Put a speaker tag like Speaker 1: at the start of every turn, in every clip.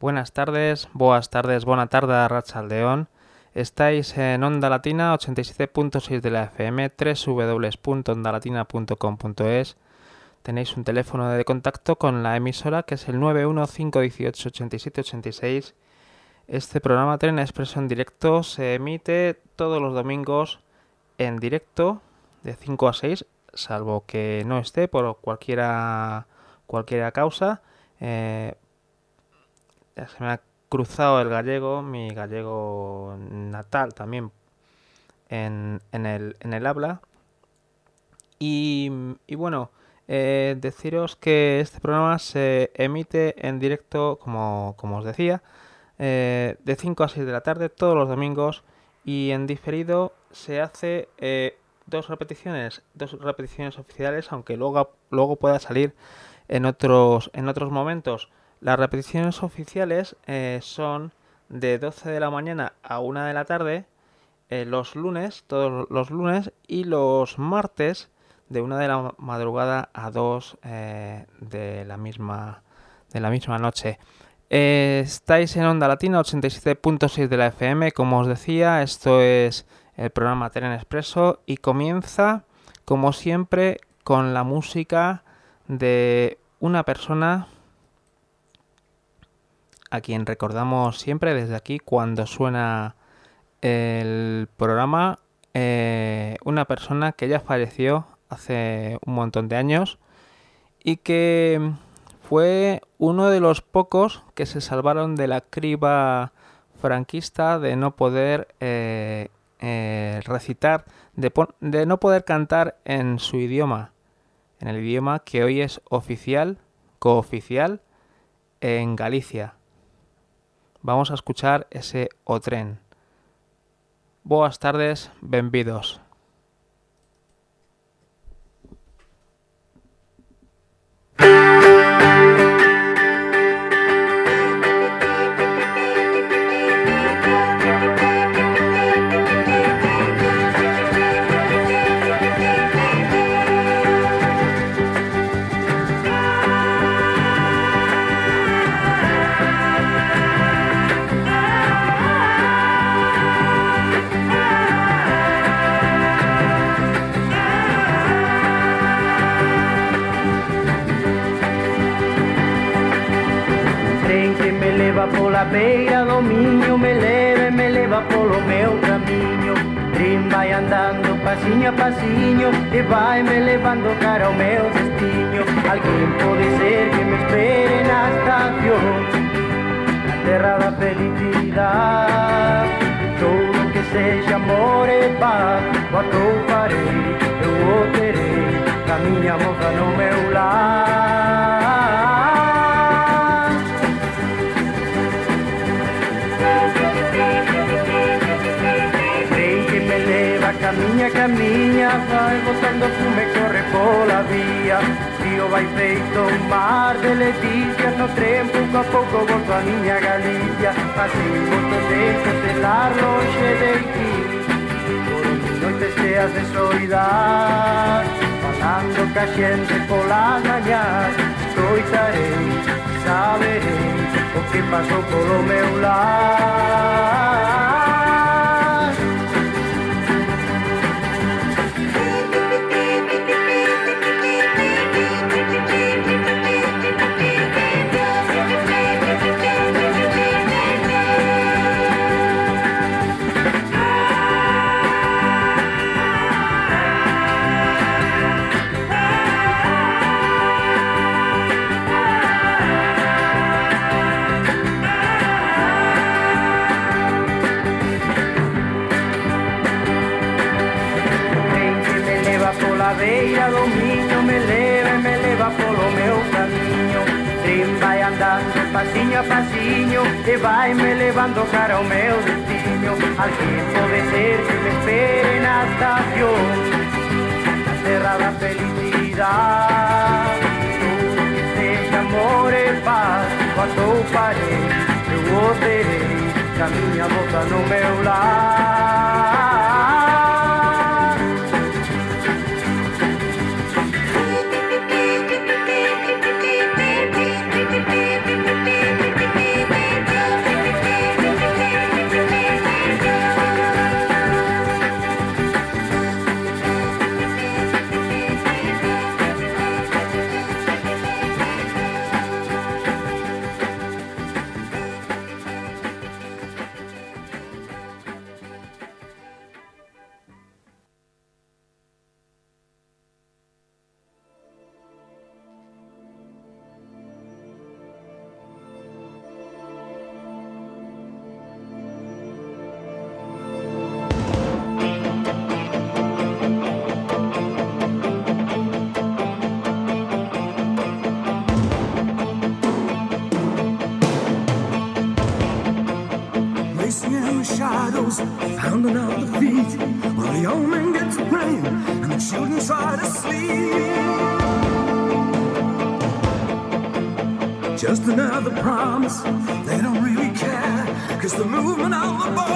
Speaker 1: Buenas tardes, boas tardes, buena tarde a Rachaldeón. Estáis en Onda Latina 87.6 de la FM, www.ondalatina.com.es. Tenéis un teléfono de contacto con la emisora que es el 915188786. Este programa Tren Expreso en directo se emite todos los domingos en directo de 5 a 6, salvo que no esté por cualquiera, cualquiera causa. Eh, se me ha cruzado el gallego, mi gallego natal también en, el, en el habla. Y, bueno, eh, deciros que este programa se emite en directo, como, os decía, eh, de 5 a 6 de la tarde todos los domingos y en diferido se hace eh, dos repeticiones, dos repeticiones oficiales, aunque luego, luego pueda salir en otros, en otros momentos. Las repeticiones oficiales eh, son de 12 de la mañana a 1 de la tarde eh, los lunes, todos los lunes, y los martes de 1 de la madrugada a 2 eh, de, la misma, de la misma noche. estáis en Onda Latina 87.6 de la FM, como os decía, esto es el programa Tren Expreso y comienza, como siempre, con la música de una persona a quien recordamos siempre desde aquí cuando suena el programa, eh, una persona que ya falleció hace un montón de años y que fue uno de los pocos que se salvaron de la criba franquista de no poder eh, eh, recitar, de, de no poder cantar en su idioma, en el idioma que hoy es oficial, cooficial en Galicia vamos a escuchar ese O tren. Boas tardes, benvidos.
Speaker 2: pasiño a pasiño E vai me levando cara ao meu destino. Alguén pode ser que me espere na estación. Na terra da felicidade Todo que sexa amor e paz O atrouparei, eu o terei Camiña moza no meu lar. miña miña vai botando fume corre pola vía. Río vai feito un mar de leticia no tren pouco a pouco volto a miña Galicia. Así un deixo de estelar lonxe de ti Por noites teas de soidar Falando ca xente pola mañás Escoitarei, saberei o que pasou polo meu lar e vai me levando cara ao meu destino Alguén pode ser que me espere na estación Na terra da felicidade Tudo que amor e paz. Quando parei, eu o terei Que a miña boca no meu lar
Speaker 3: Just another promise, they don't really care. Cause the movement on the bar.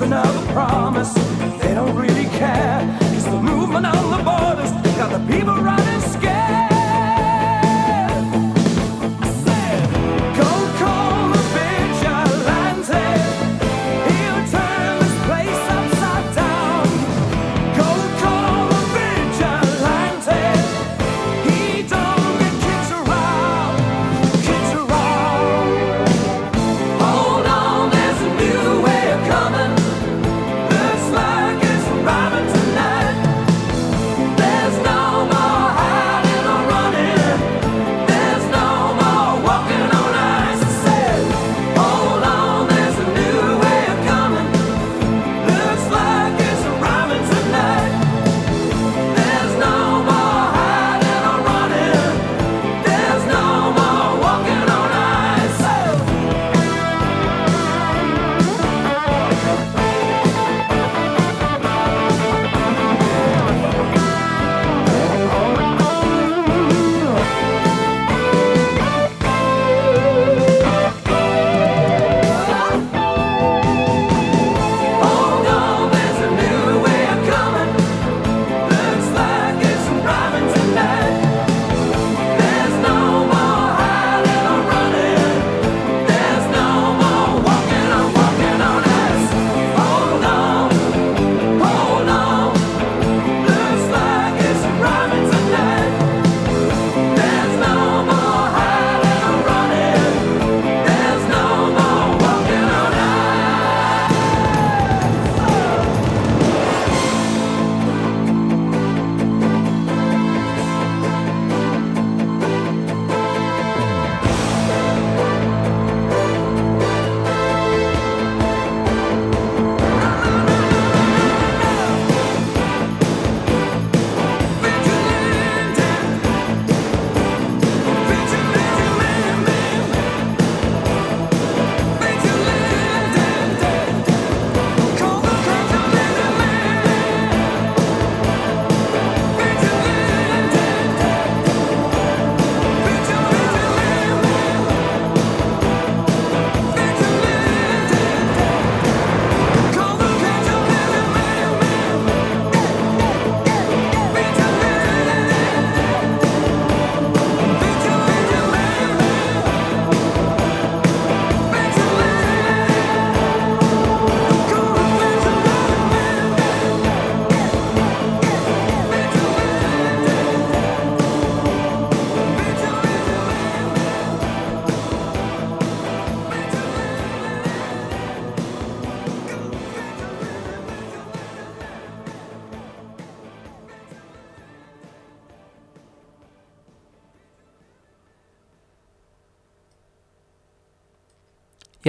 Speaker 3: movement of promise. They don't really care. It's the movement on the
Speaker 1: ball.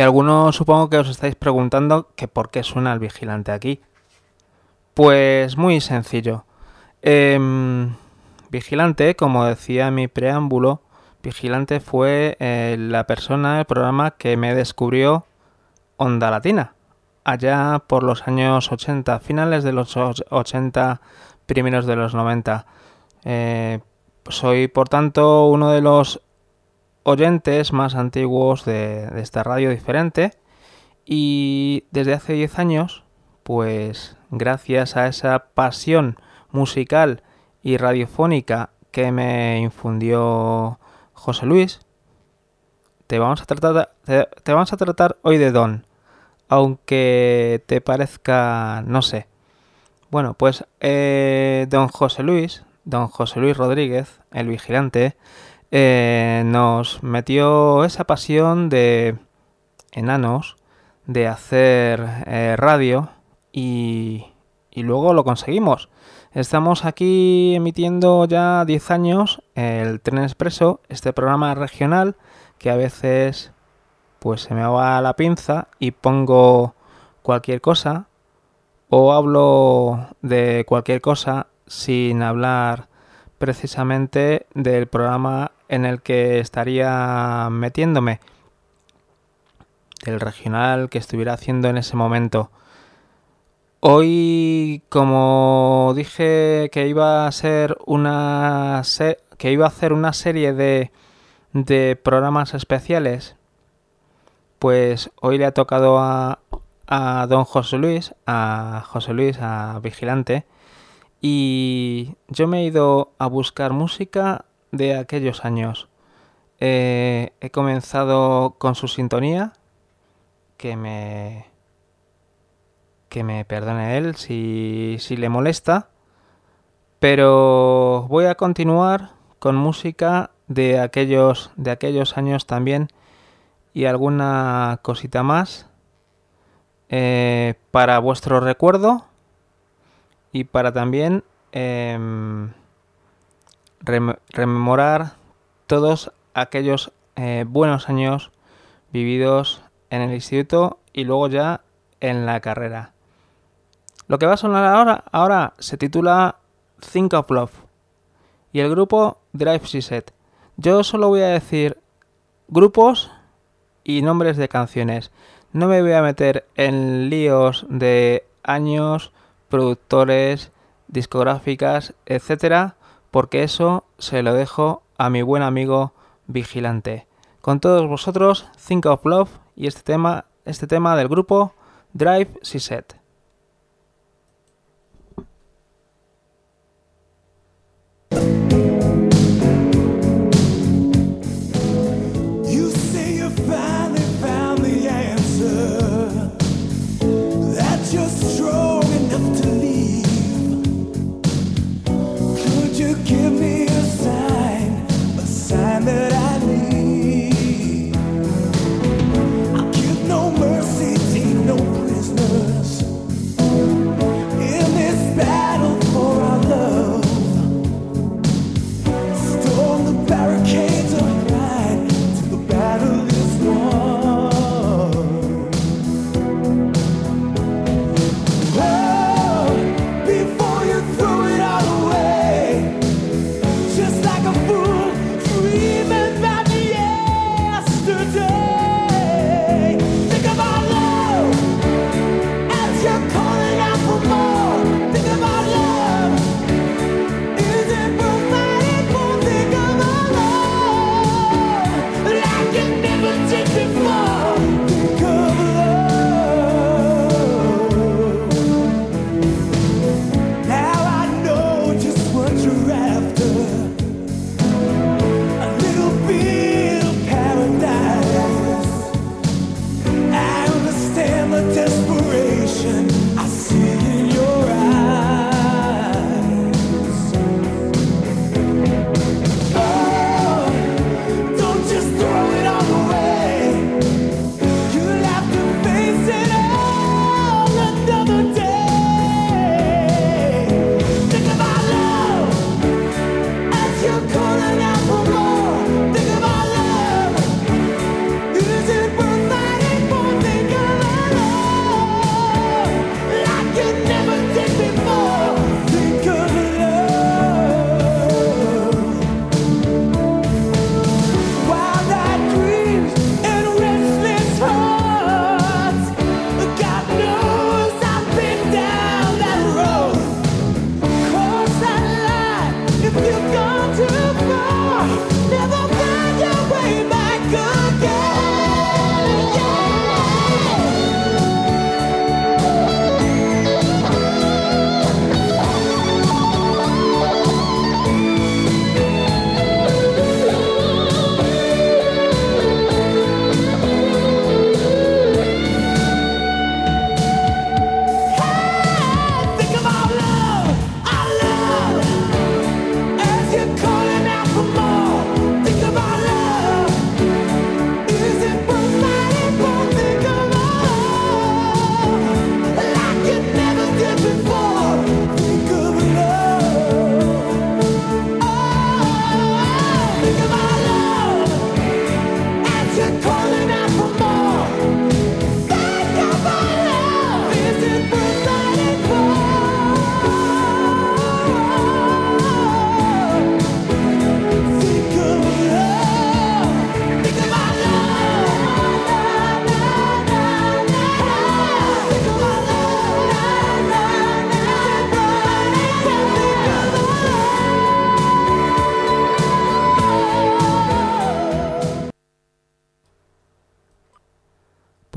Speaker 1: Algunos supongo que os estáis preguntando que por qué suena el vigilante aquí. Pues muy sencillo. Em, vigilante, como decía en mi preámbulo, Vigilante fue eh, la persona, el programa que me descubrió Onda Latina, allá por los años 80, finales de los 80, primeros de los 90. Eh, soy, por tanto, uno de los oyentes más antiguos de, esta radio diferente y desde hace 10 años, pues gracias a esa pasión musical y radiofónica que me infundió José Luis, te vamos a tratar, te, vamos a tratar hoy de Don, aunque te parezca, no sé. Bueno, pues eh, Don José Luis, Don José Luis Rodríguez, el vigilante, eh, nos metió esa pasión de enanos, de hacer eh, radio y, y luego lo conseguimos. Estamos aquí emitiendo ya 10 años el Tren Expreso, este programa regional que a veces pues se me va la pinza y pongo cualquier cosa o hablo de cualquier cosa sin hablar precisamente del programa en el que estaría metiéndome, del regional que estuviera haciendo en ese momento. Hoy, como dije que iba a ser una que iba a hacer una serie de, de programas especiales, pues hoy le ha tocado a, a don José Luis, a José Luis, a Vigilante, y yo me he ido a buscar música de aquellos años. Eh, he comenzado con su sintonía, que me, que me perdone él si, si le molesta. Pero voy a continuar con música de aquellos, de aquellos años también y alguna cosita más eh, para vuestro recuerdo y para también em, rememorar todos aquellos eh, buenos años vividos en el instituto y luego ya en la carrera. Lo que va a sonar ahora, ahora se titula Think of Love y el grupo Drive Set. Yo solo voy a decir grupos y nombres de canciones. No me voy a meter en líos de años, productores, discográficas, etcétera, porque eso se lo dejo a mi buen amigo Vigilante. Con todos vosotros, Think of Love y este tema, este tema del grupo Drive Set.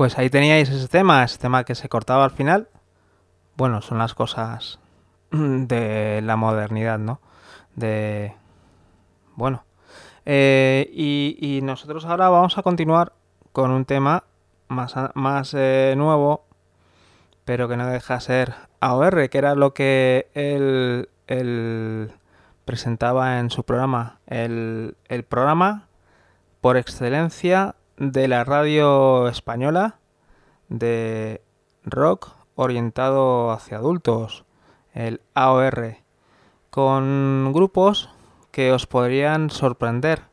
Speaker 1: Pues ahí teníais ese tema, ese tema que se cortaba al final. Bueno, son las cosas de la modernidad, ¿no? De... Bueno. Eh, y, nosotros ahora vamos a continuar con un tema más, más eh, nuevo, pero que no deja de ser AOR, que era lo que él, presentaba en su programa. El programa por excelencia de la radio española de rock orientado hacia adultos, el AOR, con grupos que os podrían sorprender,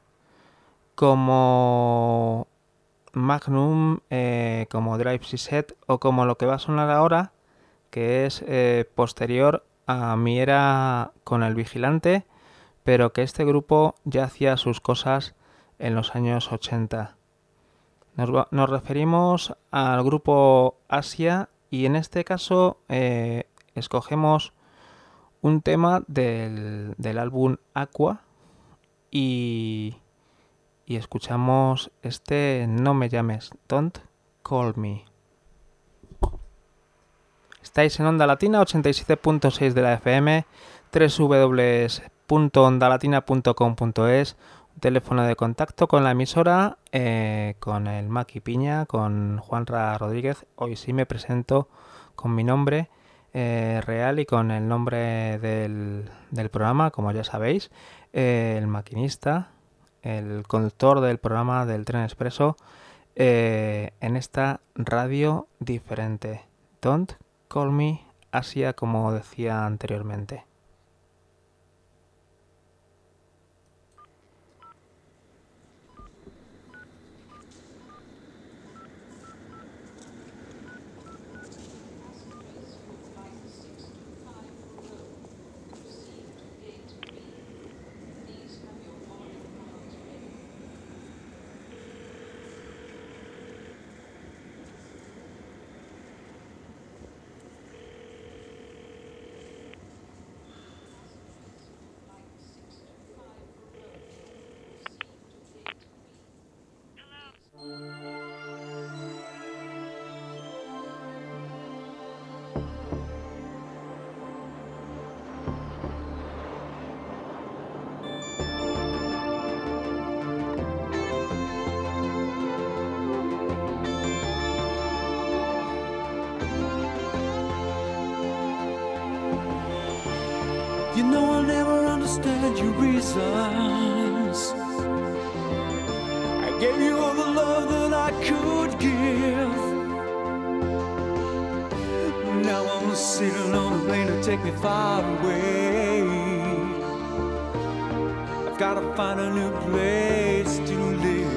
Speaker 1: como Magnum, eh, como Drive Set o como lo que va a sonar ahora, que es eh, posterior a mi era con el Vigilante, pero que este grupo ya hacía sus cosas en los años 80. Nos, nos referimos al grupo Asia y en este caso eh, escogemos un tema del, del álbum Aqua y, y escuchamos este No me llames, Don't Call Me. Estáis en Onda Latina 87.6 de la FM, www.ondalatina.com.es, teléfono de contacto con la emisora, eh, con el Maki Piña, con Juanra Rodríguez. Hoy sí me presento con mi nombre eh, real y con el nombre del, del programa, como ya sabéis, eh, el maquinista, el conductor del programa del tren expreso en esta radio diferente. Don't call me Asia, como decía anteriormente.
Speaker 3: Understand your reasons. I gave you all the love that I could give. Now I'm sitting on a plane to take me far away. I've gotta find a new place to live.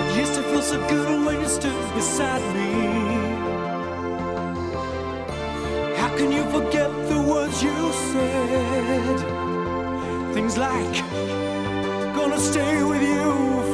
Speaker 3: It used to feel so good when you stood beside me. How can you forget you said? Things like, gonna stay with you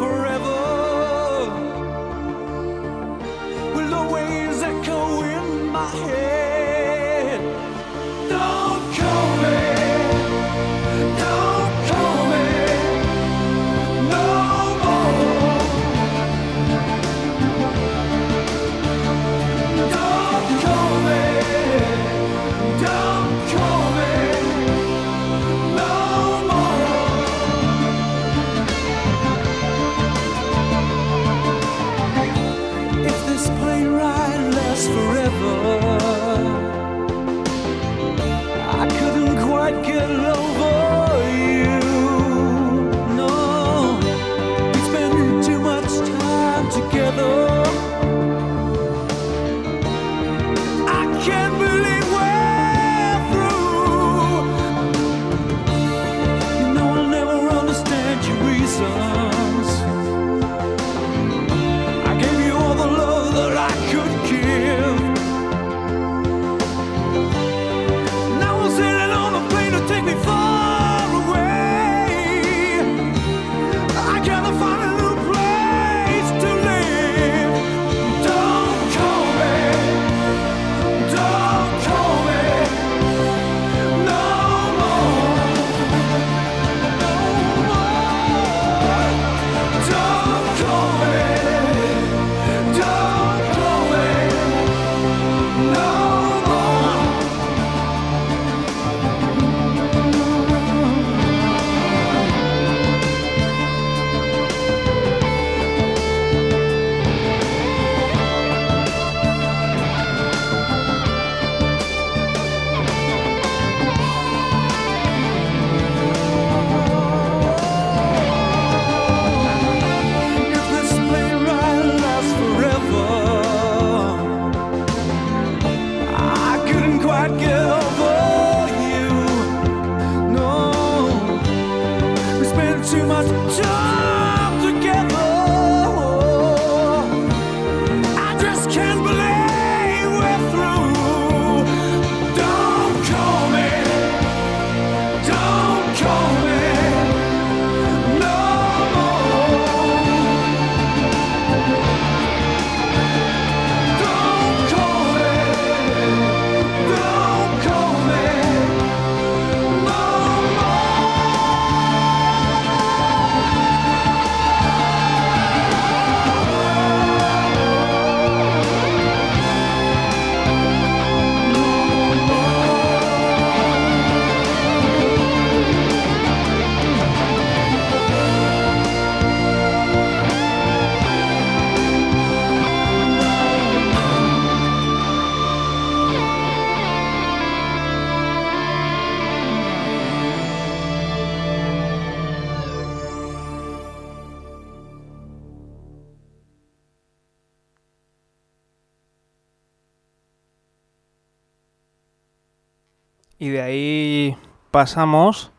Speaker 3: de ahí pasamos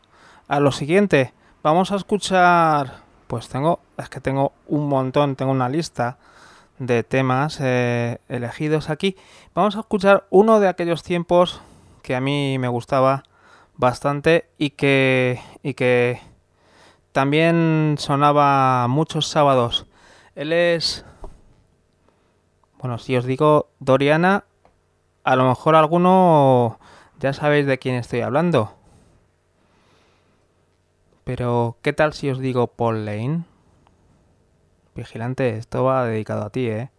Speaker 3: a lo siguiente. Vamos a escuchar, pues tengo, es que tengo un montón, tengo una lista de temas eh, elegidos aquí. Vamos a escuchar uno de aquellos tiempos que a mí me gustaba bastante y que, y que también sonaba muchos sábados. Él es, bueno, si os digo Doriana, a lo mejor alguno ya sabéis de quién estoy hablando. Pero, ¿qué tal si os digo Paul Lane? Vigilante, esto va dedicado a ti, ¿eh?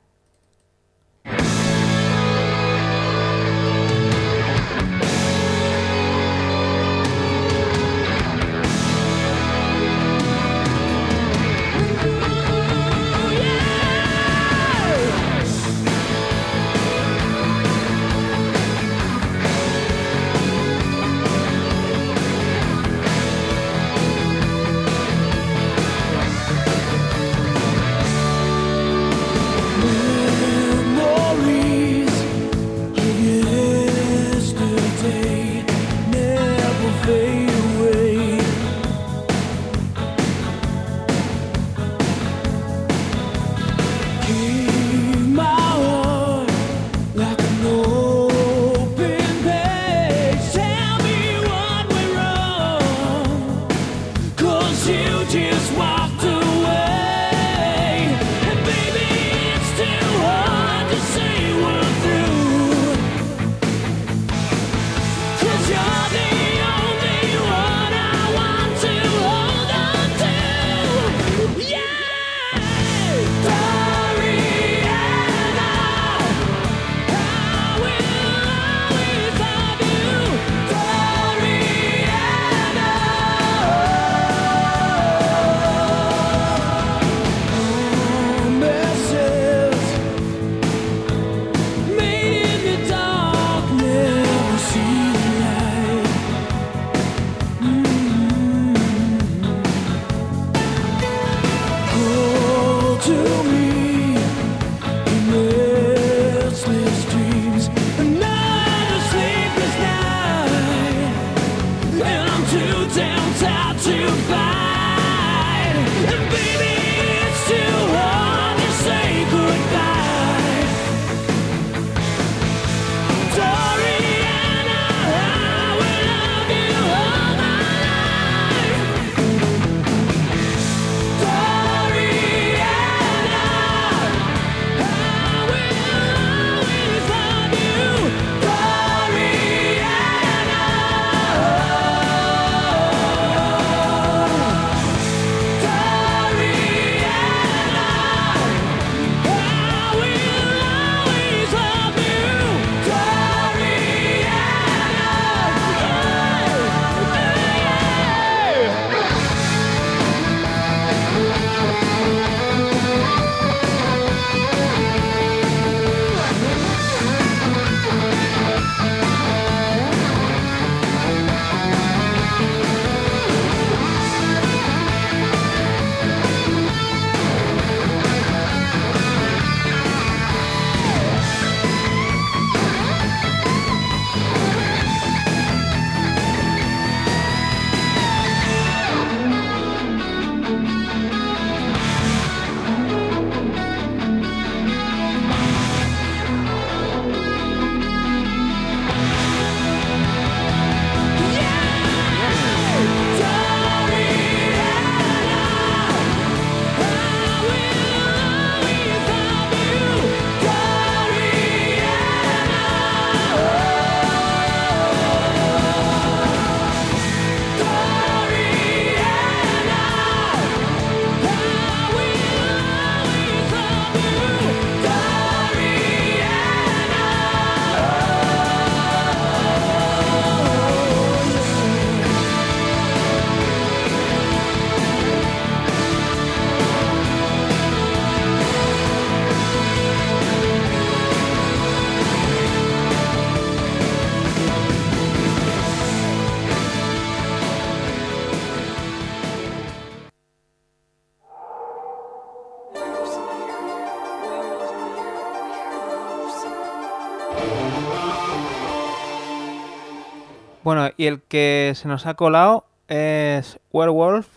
Speaker 1: Y el que se nos ha colado es Werewolf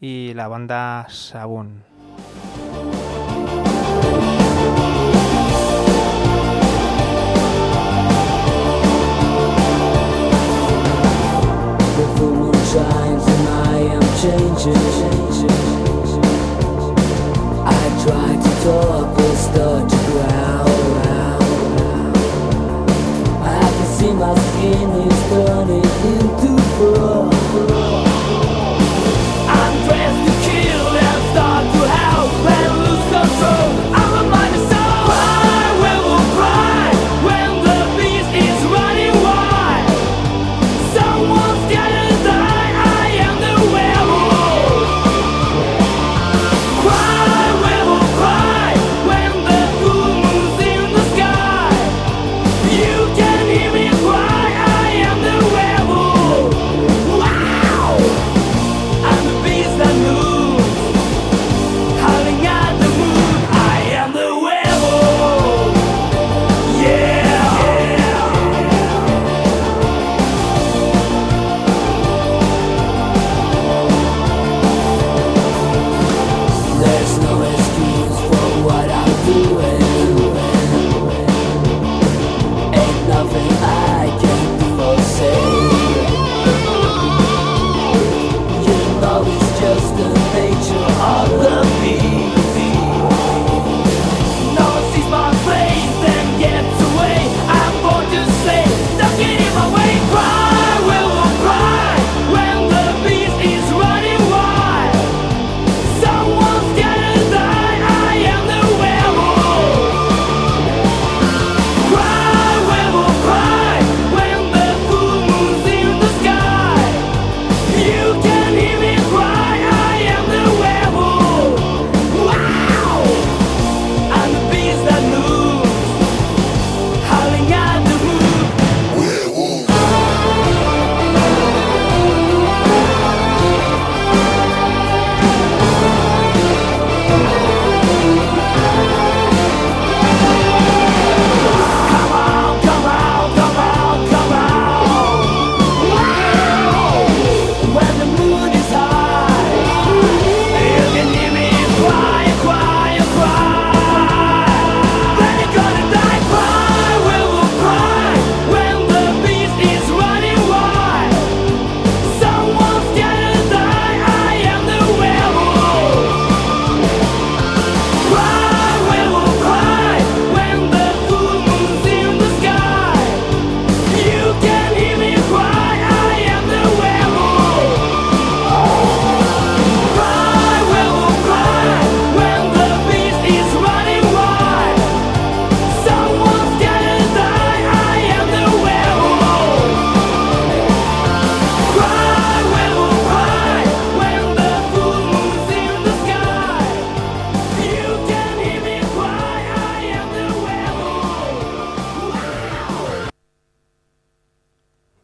Speaker 1: y la banda Sabun.
Speaker 3: I try to talk see my skin is turning into fur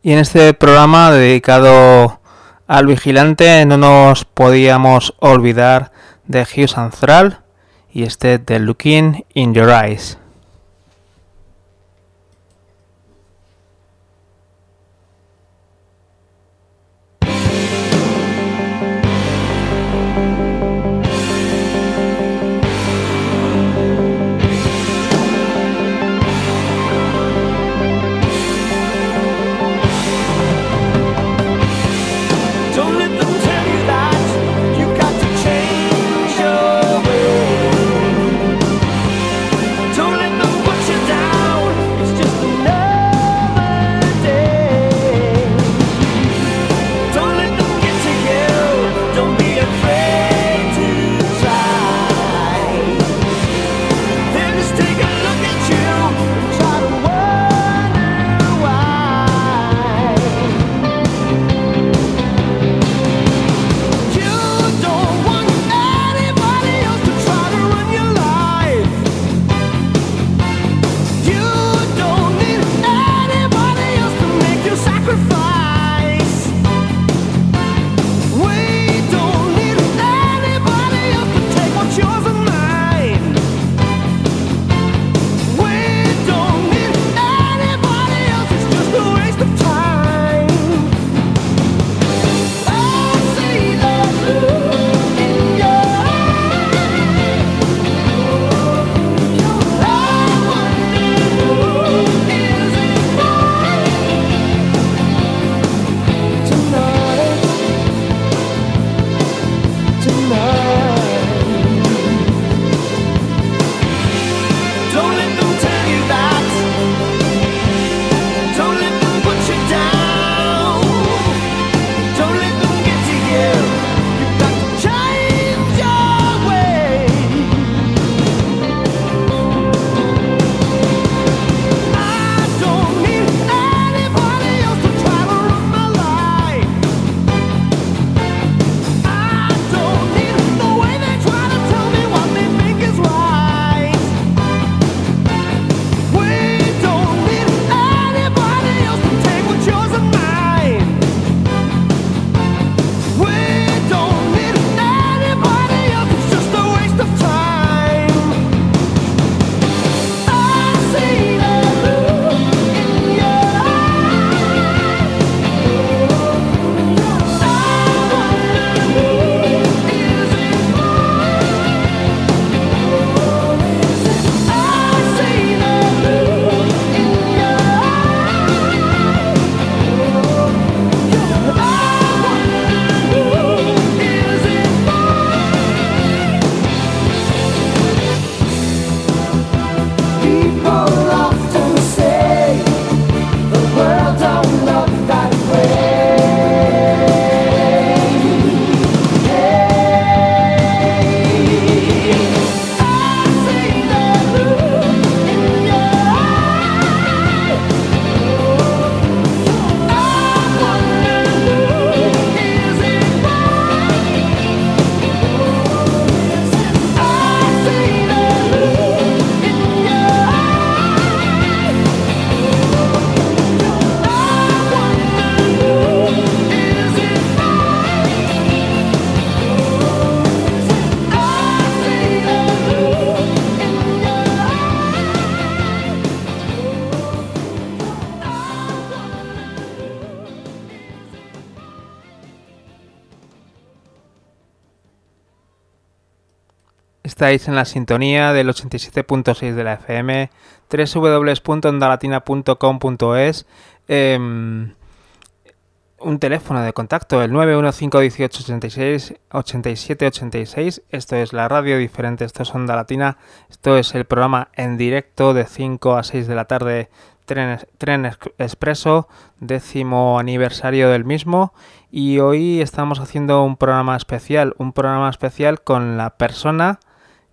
Speaker 1: Y en este programa dedicado al vigilante no nos podíamos olvidar de Hugh Anthral y este The Looking in Your Eyes. Estáis en la sintonía del 87.6 de la FM, www.ondalatina.com.es, eh, un teléfono de contacto, el 91518868786. Esto es la radio diferente, esto es Onda Latina, esto es el programa en directo de 5 a 6 de la tarde, Tren, Tren Expreso, décimo aniversario del mismo. Y hoy estamos haciendo un programa especial, un programa especial con la persona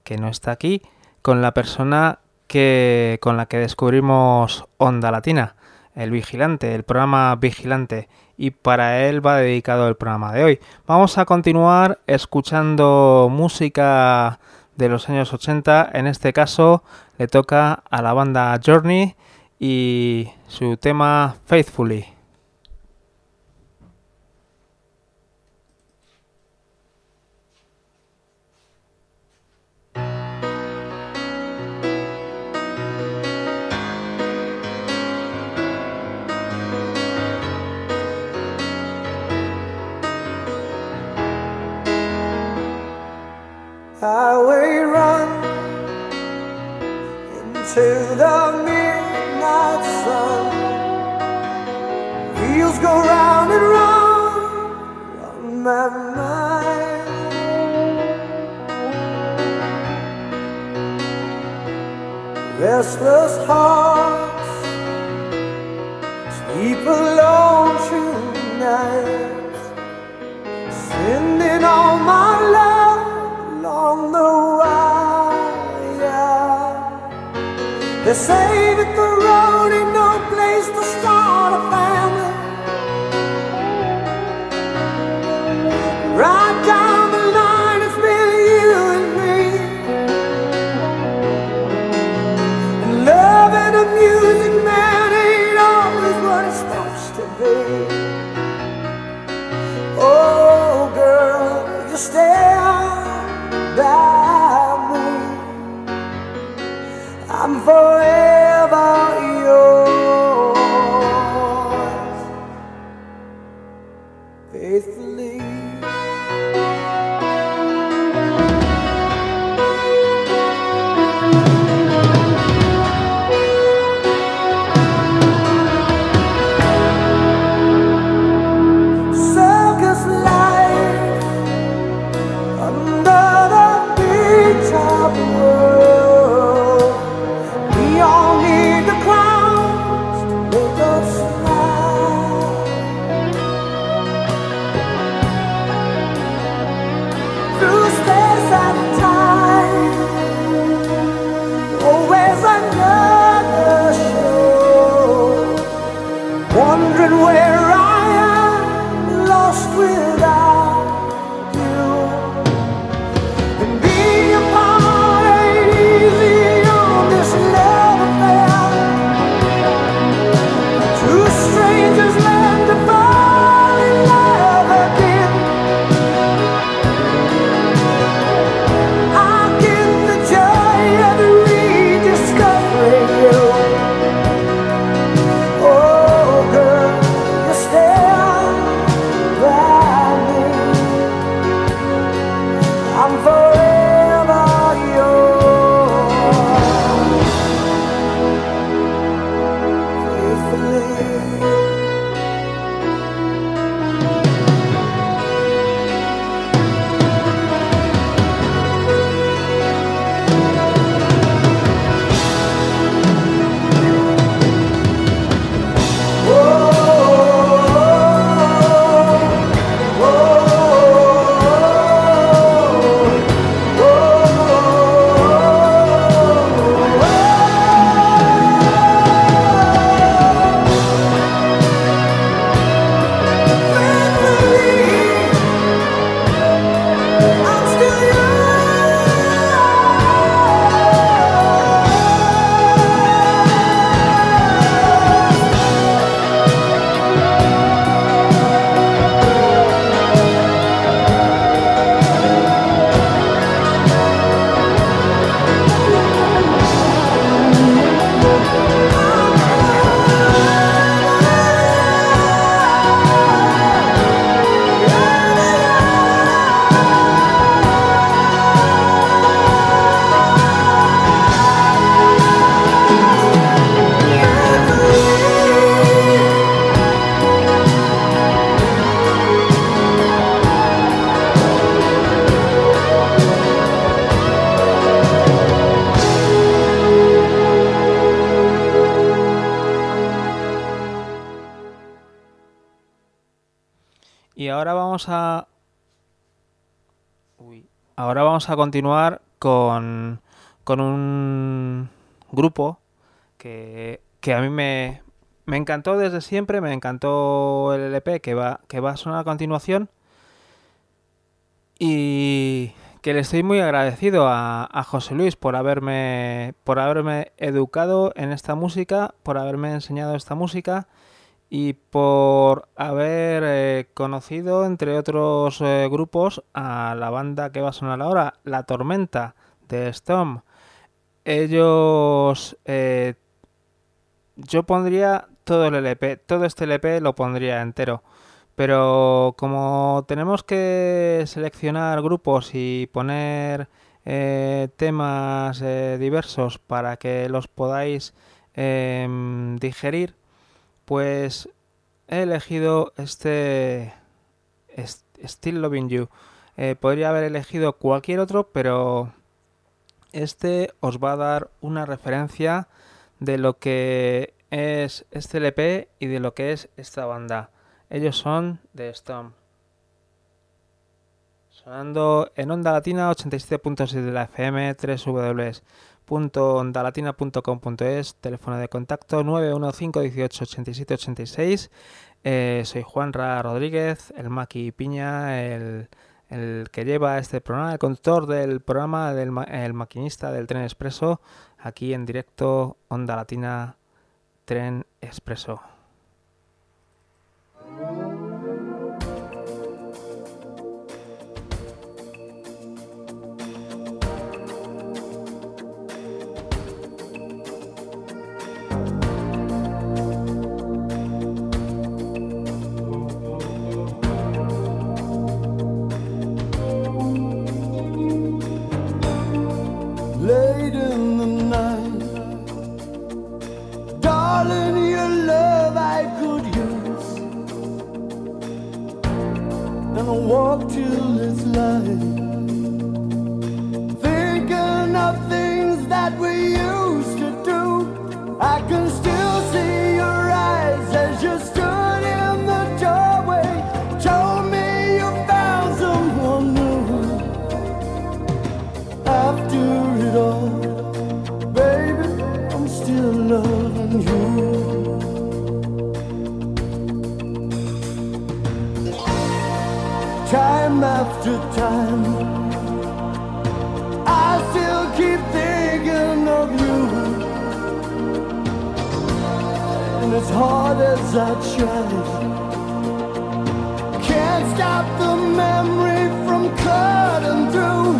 Speaker 1: que no está aquí, con la persona que con la que descubrimos Onda Latina, el vigilante, el programa vigilante y para él va dedicado el programa de hoy. Vamos a continuar escuchando música de los años 80, en este caso le toca a la banda Journey y su tema Faithfully.
Speaker 3: Into the midnight sun. Wheels go round and round on my mind. Restless hearts sleep alone tonight, sending all my love along the wire. They say that the road ain't no place to start a family. Right down the line, it's been you and me. And love and a music man ain't always what it's supposed to be. Oh, girl, you stand by me. I'm forever
Speaker 1: a continuar con, con un grupo que, que a mí me, me encantó desde siempre, me encantó el LP que va, que va a sonar a continuación. Y que le estoy muy agradecido a, a José Luis por haberme, por haberme educado en esta música, por haberme enseñado esta música y por haber eh, conocido, entre otros eh, grupos, a la banda que va a sonar ahora, La Tormenta de Storm. Ellos... eh, yo pondría todo el LP, todo este LP lo pondría entero. Pero como tenemos que seleccionar grupos y poner temas diversos para que los podáis em, digerir, pues he elegido este est- Still Loving You. Eh, podría haber elegido cualquier otro, pero este os va a dar una referencia de lo que es este LP y de lo que es esta banda. Ellos son The Storm. Sonando en Onda Latina 87.6 de la FM, www.ondalatina.com.es, teléfono de contacto 915 18 87 86. Eh, soy Juanra Rodríguez, el Maki Piña, el, el que lleva este programa, el conductor del programa, del, el maquinista del tren expreso, aquí en directo, Onda Latina, tren expreso.
Speaker 3: That we used to do. I can still see your eyes as you stood in the doorway. Told me you found someone new after it all, baby, I'm still loving you. Time after time, hard as I try, can't stop the memory from cutting through.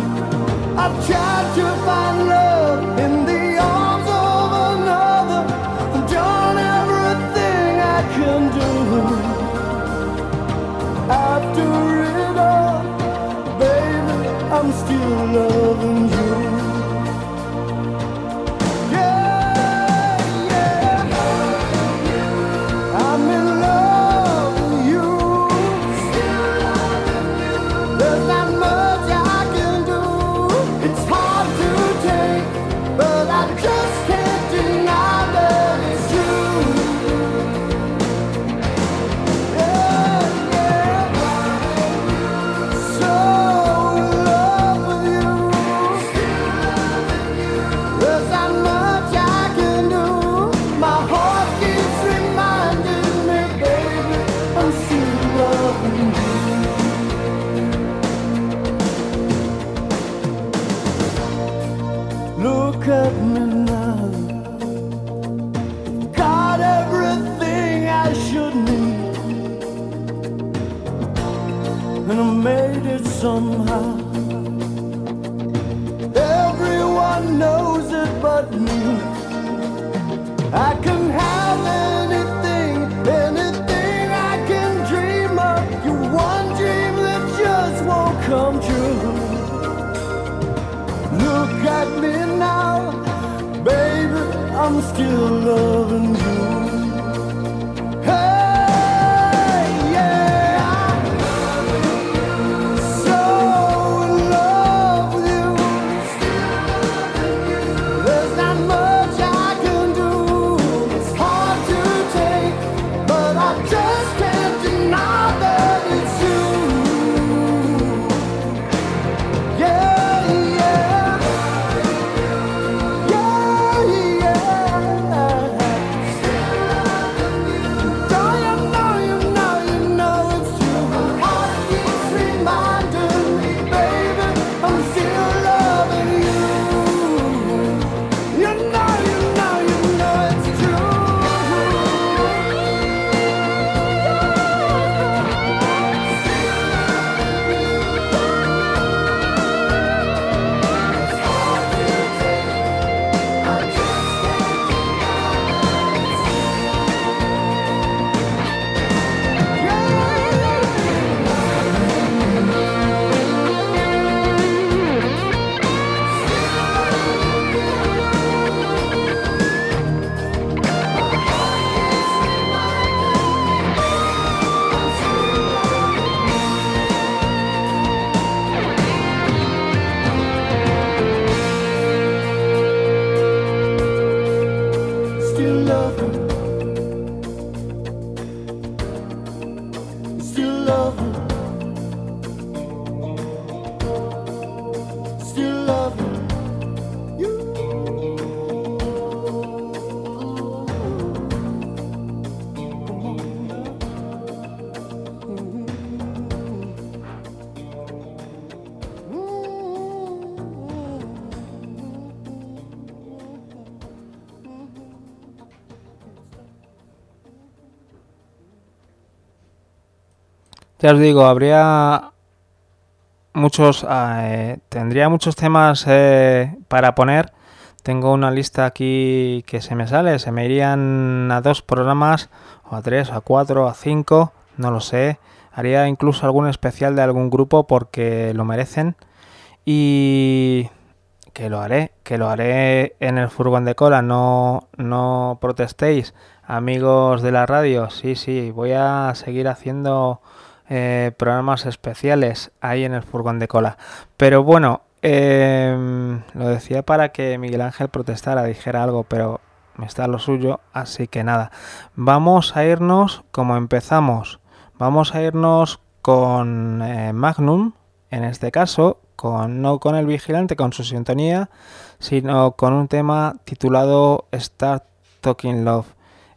Speaker 3: I've tried to find love somehow. Everyone knows it but me. I can have anything,
Speaker 1: Ya os digo, habría muchos, eh, tendría muchos temas eh, para poner. Tengo una lista aquí que se me sale, se me irían a dos programas, o a tres, o a cuatro, a cinco, no lo sé. Haría incluso algún especial de algún grupo porque lo merecen. Y que lo haré, que lo haré en el furgón de cola, no, no protestéis, amigos de la radio, sí, sí, voy a seguir haciendo eh, programas especiales ahí en el furgón de cola. Pero bueno, em, lo decía para que Miguel Ángel protestara, dijera algo, pero me está lo suyo, así que nada, vamos a irnos como empezamos, vamos a irnos con eh, Magnum, en este caso, con, no con el vigilante, con su sintonía, sino con un tema titulado Start Talking Love.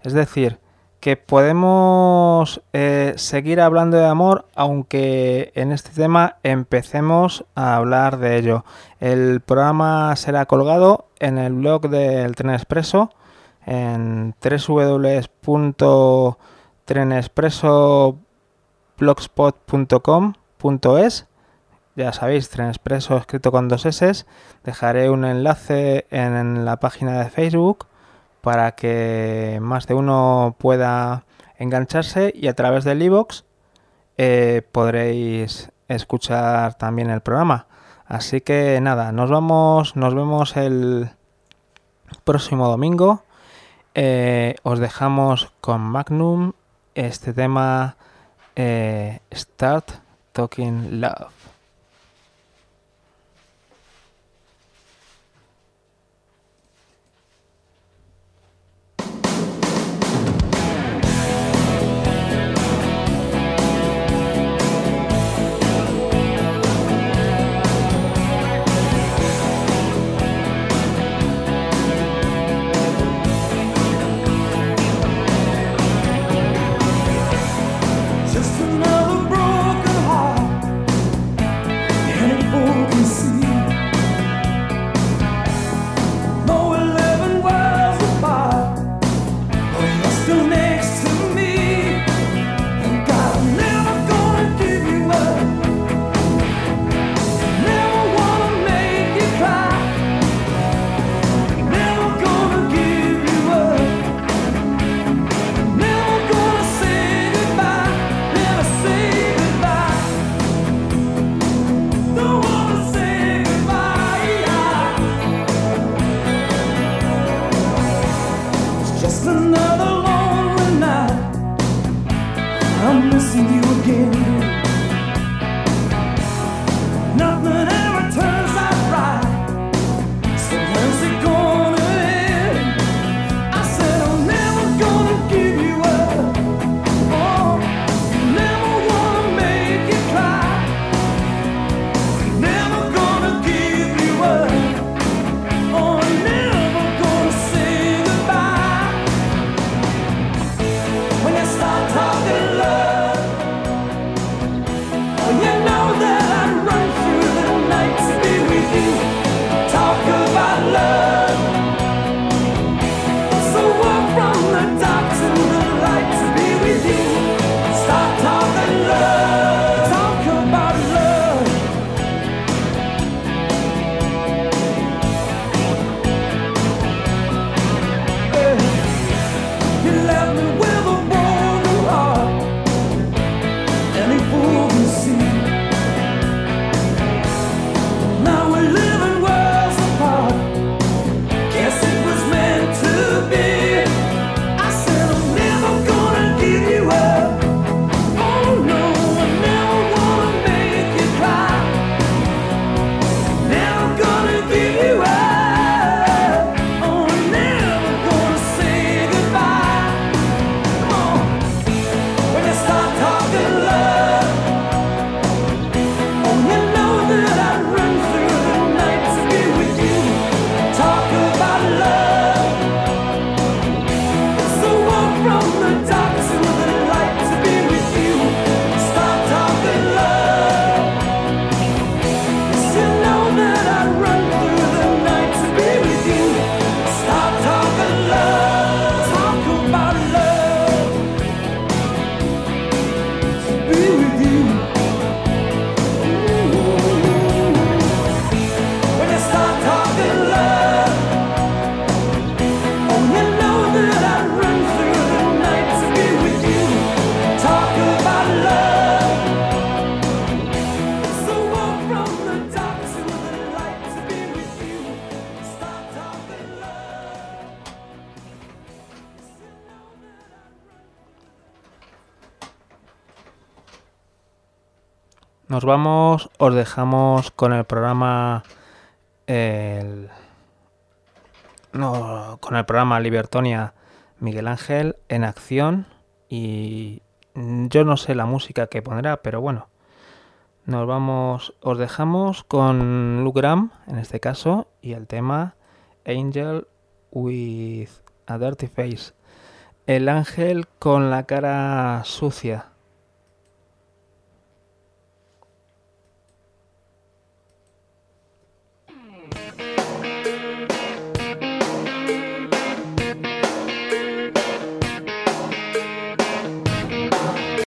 Speaker 1: Es decir, que podemos eh, seguir hablando de amor, aunque en este tema empecemos a hablar de ello. El programa será colgado en el blog del Tren Expreso en www.trenespresso.blogspot.com.es ya sabéis, Tren Expreso escrito con dos S. Dejaré un enlace en la página de Facebook para que más de uno pueda engancharse y a través del iVoox eh, podréis escuchar también el programa. Así que nada, nos vamos, nos vemos el próximo domingo. Eh, os dejamos con Magnum este tema eh, Start Talking Love. Vamos, os dejamos con el programa el- no, con el programa Libertonia Miguel Ángel en acción y yo no sé la música que pondrá, pero bueno. Nos vamos, os dejamos con Luke Graham en este caso y el tema Angel with a Dirty Face. El ángel con la cara sucia.